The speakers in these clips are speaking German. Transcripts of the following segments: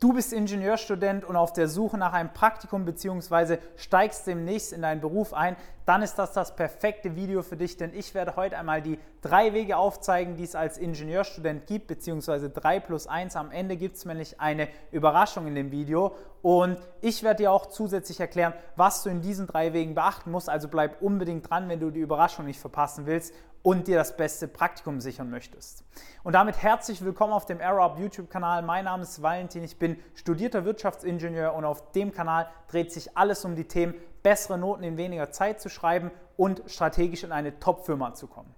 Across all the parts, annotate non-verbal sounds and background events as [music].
Du bist Ingenieurstudent und auf der Suche nach einem Praktikum bzw. steigst demnächst in deinen Beruf ein, dann ist das das perfekte Video für dich, denn ich werde heute einmal die drei Wege aufzeigen, die es als Ingenieurstudent gibt, beziehungsweise 3 plus 1. Am Ende gibt es nämlich eine Überraschung in dem Video und ich werde dir auch zusätzlich erklären, was du in diesen drei Wegen beachten musst. Also bleib unbedingt dran, wenn du die Überraschung nicht verpassen willst und dir das beste Praktikum sichern möchtest. Und damit herzlich willkommen auf dem AeroUp YouTube-Kanal. Mein Name ist Valentin, ich bin studierter Wirtschaftsingenieur und auf dem Kanal dreht sich alles um die Themen bessere Noten in weniger Zeit zu schreiben und strategisch in eine Top-Firma zu kommen.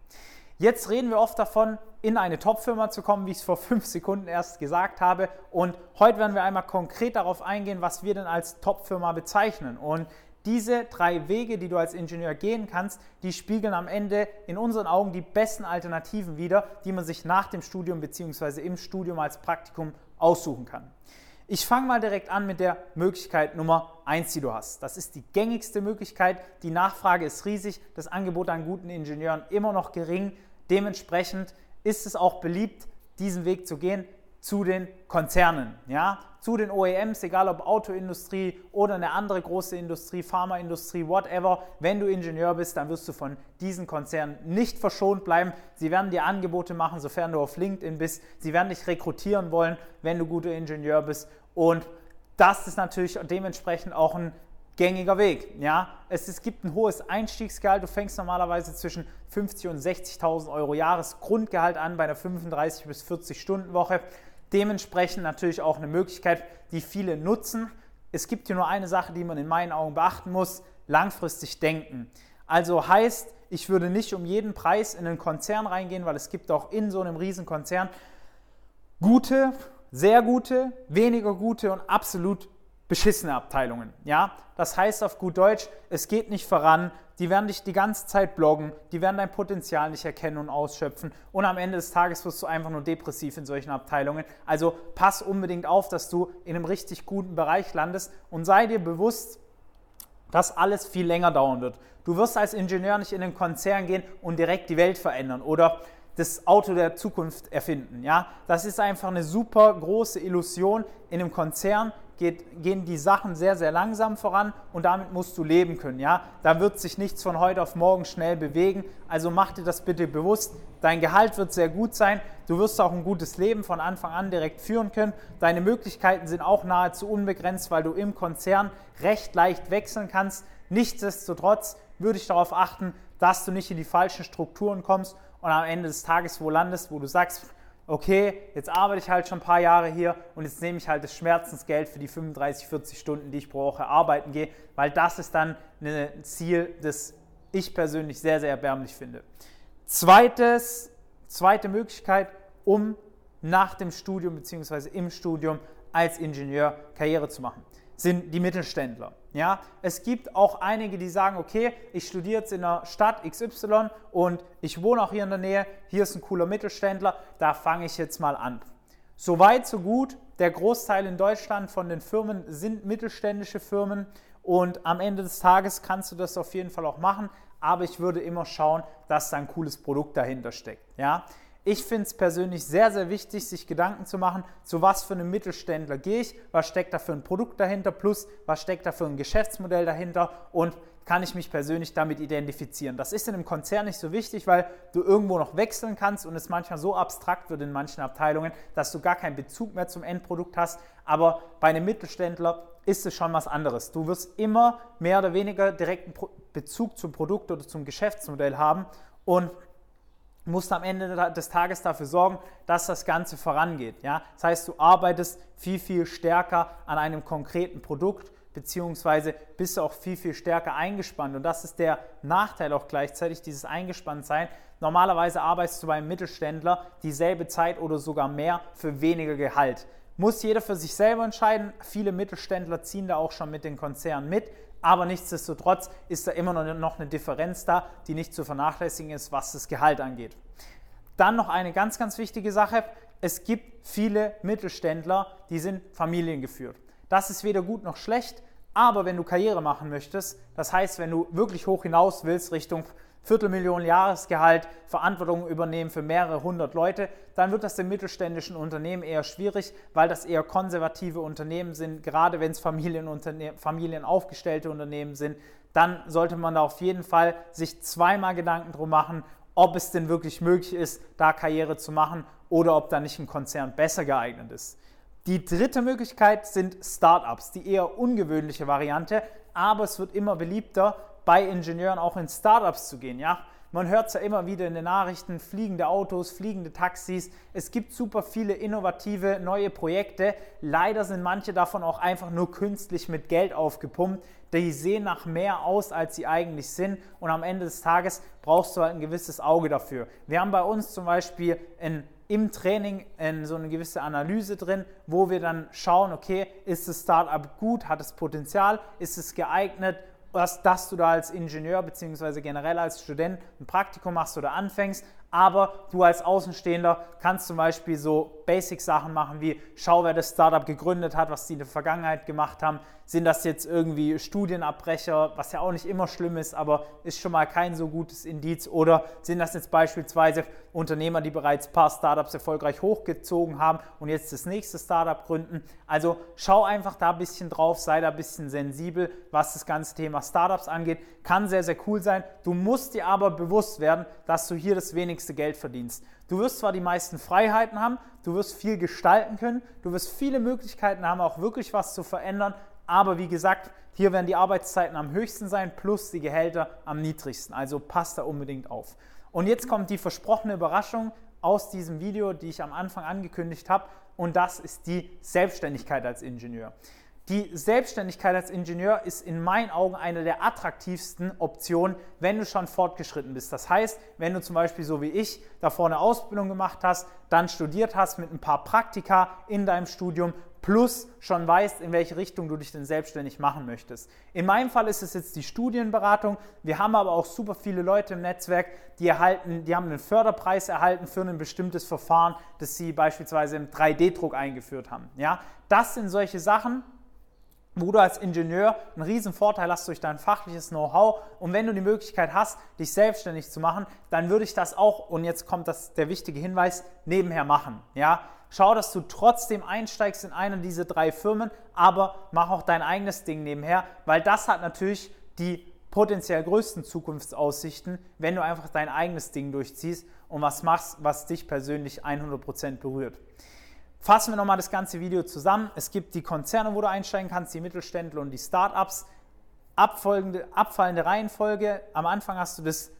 Jetzt reden wir oft davon, in eine Top-Firma zu kommen, wie ich es vor [laughs] fünf Sekunden erst gesagt habe. Und heute werden wir einmal konkret darauf eingehen, was wir denn als Top-Firma bezeichnen. Und diese drei Wege, die du als Ingenieur gehen kannst, die spiegeln am Ende in unseren Augen die besten Alternativen wider, die man sich nach dem Studium bzw. im Studium als Praktikum aussuchen kann. Ich fange mal direkt an mit der Möglichkeit Nummer 1, die du hast. Das ist die gängigste Möglichkeit. Die Nachfrage ist riesig, das Angebot an guten Ingenieuren immer noch gering. Dementsprechend ist es auch beliebt, diesen Weg zu gehen zu den Konzernen, ja, zu den OEMs, egal ob Autoindustrie oder eine andere große Industrie, Pharmaindustrie, whatever. Wenn du Ingenieur bist, dann wirst du von diesen Konzernen nicht verschont bleiben. Sie werden dir Angebote machen, sofern du auf LinkedIn bist. Sie werden dich rekrutieren wollen, wenn du guter Ingenieur bist. Und das ist natürlich dementsprechend auch ein gängiger Weg. Ja? Es, es gibt ein hohes Einstiegsgehalt. Du fängst normalerweise zwischen 50.000 und 60.000 Euro Jahresgrundgehalt an bei einer 35 bis 40 Stunden Woche. Dementsprechend natürlich auch eine Möglichkeit, die viele nutzen. Es gibt hier nur eine Sache, die man in meinen Augen beachten muss, langfristig denken. Also heißt, ich würde nicht um jeden Preis in einen Konzern reingehen, weil es gibt auch in so einem Riesenkonzern gute, sehr gute, weniger gute und absolut beschissene Abteilungen. Ja? Das heißt auf gut Deutsch, es geht nicht voran, die werden dich die ganze Zeit bloggen, die werden dein Potenzial nicht erkennen und ausschöpfen und am Ende des Tages wirst du einfach nur depressiv in solchen Abteilungen. Also pass unbedingt auf, dass du in einem richtig guten Bereich landest und sei dir bewusst, dass alles viel länger dauern wird. Du wirst als Ingenieur nicht in einen Konzern gehen und direkt die Welt verändern oder das Auto der Zukunft erfinden. Ja? Das ist einfach eine super große Illusion. In einem Konzern geht, gehen die Sachen sehr, sehr langsam voran und damit musst du leben können. Ja? Da wird sich nichts von heute auf morgen schnell bewegen. Also mach dir das bitte bewusst. Dein Gehalt wird sehr gut sein. Du wirst auch ein gutes Leben von Anfang an direkt führen können. Deine Möglichkeiten sind auch nahezu unbegrenzt, weil du im Konzern recht leicht wechseln kannst. Nichtsdestotrotz würde ich darauf achten, dass du nicht in die falschen Strukturen kommst und am Ende des Tages wo landest, wo du sagst, okay, jetzt arbeite ich halt schon ein paar Jahre hier und jetzt nehme ich halt das Schmerzensgeld für die 35, 40 Stunden, die ich pro Woche arbeiten gehe, weil das ist dann ein Ziel, das ich persönlich sehr, sehr erbärmlich finde. Zweites, zweite Möglichkeit, um nach dem Studium bzw. im Studium als Ingenieur Karriere zu machen sind die Mittelständler. Ja, es gibt auch einige, die sagen, okay, ich studiere jetzt in der Stadt XY und ich wohne auch hier in der Nähe, hier ist ein cooler Mittelständler, da fange ich jetzt mal an. So weit, so gut. Der Großteil in Deutschland von den Firmen sind mittelständische Firmen und am Ende des Tages kannst du das auf jeden Fall auch machen, aber ich würde immer schauen, dass da ein cooles Produkt dahinter steckt. Ja? Ich finde es persönlich sehr, sehr wichtig, sich Gedanken zu machen, zu was für einem Mittelständler gehe ich, was steckt da für ein Produkt dahinter, plus was steckt da für ein Geschäftsmodell dahinter und kann ich mich persönlich damit identifizieren. Das ist in einem Konzern nicht so wichtig, weil du irgendwo noch wechseln kannst und es manchmal so abstrakt wird in manchen Abteilungen, dass du gar keinen Bezug mehr zum Endprodukt hast. Aber bei einem Mittelständler ist es schon was anderes. Du wirst immer mehr oder weniger direkten Bezug zum Produkt oder zum Geschäftsmodell haben und musst am Ende des Tages dafür sorgen, dass das Ganze vorangeht. Ja? Das heißt, du arbeitest viel, viel stärker an einem konkreten Produkt, beziehungsweise bist du auch viel, viel stärker eingespannt. Und das ist der Nachteil auch gleichzeitig, dieses Eingespanntsein. Normalerweise arbeitest du beim Mittelständler dieselbe Zeit oder sogar mehr für weniger Gehalt. Muss jeder für sich selber entscheiden. Viele Mittelständler ziehen da auch schon mit den Konzernen mit. Aber nichtsdestotrotz ist da immer noch eine Differenz da, die nicht zu vernachlässigen ist, was das Gehalt angeht. Dann noch eine ganz, ganz wichtige Sache. Es gibt viele Mittelständler, die sind familiengeführt. Das ist weder gut noch schlecht, aber wenn du Karriere machen möchtest, das heißt, wenn du wirklich hoch hinaus willst Richtung Viertelmillion Jahresgehalt, Verantwortung übernehmen für mehrere hundert Leute, dann wird das im mittelständischen Unternehmen eher schwierig, weil das eher konservative Unternehmen sind, gerade wenn es Familien aufgestellte Unternehmen sind, dann sollte man da auf jeden Fall sich zweimal Gedanken drum machen, ob es denn wirklich möglich ist, da Karriere zu machen oder ob da nicht ein Konzern besser geeignet ist. Die dritte Möglichkeit sind Startups, die eher ungewöhnliche Variante, aber es wird immer beliebter, bei Ingenieuren auch in Startups zu gehen. Ja? Man hört es ja immer wieder in den Nachrichten, fliegende Autos, fliegende Taxis. Es gibt super viele innovative neue Projekte. Leider sind manche davon auch einfach nur künstlich mit Geld aufgepumpt. Die sehen nach mehr aus, als sie eigentlich sind. Und am Ende des Tages brauchst du halt ein gewisses Auge dafür. Wir haben bei uns zum Beispiel in im Training in so eine gewisse Analyse drin, wo wir dann schauen, okay, ist das Startup gut, hat es Potenzial, ist es geeignet, dass, dass du da als Ingenieur bzw. generell als Student ein Praktikum machst oder anfängst, aber du als Außenstehender kannst zum Beispiel so Basic-Sachen machen wie schau, wer das Startup gegründet hat, was die in der Vergangenheit gemacht haben. Sind das jetzt irgendwie Studienabbrecher, was ja auch nicht immer schlimm ist, aber ist schon mal kein so gutes Indiz? Oder sind das jetzt beispielsweise Unternehmer, die bereits ein paar Startups erfolgreich hochgezogen haben und jetzt das nächste Startup gründen? Also schau einfach da ein bisschen drauf, sei da ein bisschen sensibel, was das ganze Thema Startups angeht. Kann sehr, sehr cool sein. Du musst dir aber bewusst werden, dass du hier das wenigste Geld verdienst. Du wirst zwar die meisten Freiheiten haben, du wirst viel gestalten können, du wirst viele Möglichkeiten haben, auch wirklich was zu verändern, aber wie gesagt, hier werden die Arbeitszeiten am höchsten sein, plus die Gehälter am niedrigsten. Also passt da unbedingt auf. Und jetzt kommt die versprochene Überraschung aus diesem Video, die ich am Anfang angekündigt habe, und das ist die Selbstständigkeit als Ingenieur. Die Selbstständigkeit als Ingenieur ist in meinen Augen eine der attraktivsten Optionen, wenn du schon fortgeschritten bist. Das heißt, wenn du zum Beispiel so wie ich davor eine Ausbildung gemacht hast, dann studiert hast mit ein paar Praktika in deinem Studium plus schon weißt, in welche Richtung du dich denn selbstständig machen möchtest. In meinem Fall ist es jetzt die Studienberatung. Wir haben aber auch super viele Leute im Netzwerk, die erhalten, die haben einen Förderpreis erhalten für ein bestimmtes Verfahren, das sie beispielsweise im 3D-Druck eingeführt haben. Ja, das sind solche Sachen, wo du als Ingenieur einen riesen Vorteil hast durch dein fachliches Know-how und wenn du die Möglichkeit hast, dich selbstständig zu machen, dann würde ich das auch, und jetzt kommt das, der wichtige Hinweis, nebenher machen. Ja? Schau, dass du trotzdem einsteigst in eine dieser drei Firmen, aber mach auch dein eigenes Ding nebenher, weil das hat natürlich die potenziell größten Zukunftsaussichten, wenn du einfach dein eigenes Ding durchziehst und was machst, was dich persönlich 100% berührt. Fassen wir nochmal das ganze Video zusammen. Es gibt die Konzerne, wo du einsteigen kannst, die Mittelständler und die Startups. Abfolgende, abfallende Reihenfolge. Am Anfang hast du das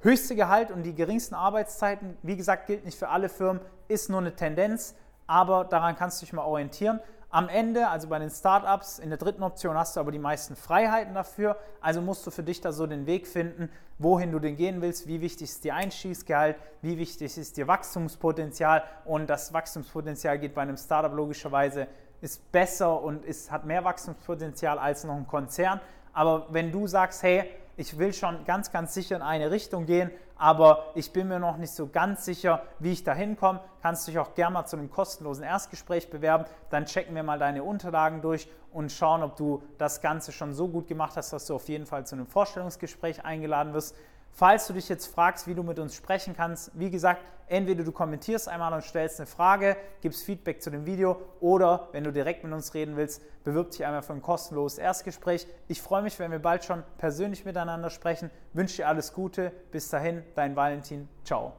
höchste Gehalt und die geringsten Arbeitszeiten. Wie gesagt, gilt nicht für alle Firmen, ist nur eine Tendenz, aber daran kannst du dich mal orientieren. Am Ende, also bei den Startups, in der dritten Option hast du aber die meisten Freiheiten dafür. Also musst du für dich da so den Weg finden, wohin du denn gehen willst, wie wichtig ist dir Einstiegsgehalt, wie wichtig ist dir Wachstumspotenzial. Und das Wachstumspotenzial geht bei einem Startup logischerweise ist besser und ist, hat mehr Wachstumspotenzial als noch ein Konzern. Aber wenn du sagst, hey, ich will schon ganz, ganz sicher in eine Richtung gehen, aber ich bin mir noch nicht so ganz sicher, wie ich da hinkomme, kannst du dich auch gerne mal zu einem kostenlosen Erstgespräch bewerben. Dann checken wir mal deine Unterlagen durch und schauen, ob du das Ganze schon so gut gemacht hast, dass du auf jeden Fall zu einem Vorstellungsgespräch eingeladen wirst. Falls du dich jetzt fragst, wie du mit uns sprechen kannst, wie gesagt, entweder du kommentierst einmal und stellst eine Frage, gibst Feedback zu dem Video oder wenn du direkt mit uns reden willst, bewirb dich einmal für ein kostenloses Erstgespräch. Ich freue mich, wenn wir bald schon persönlich miteinander sprechen. Wünsche dir alles Gute. Bis dahin, dein Valentin. Ciao.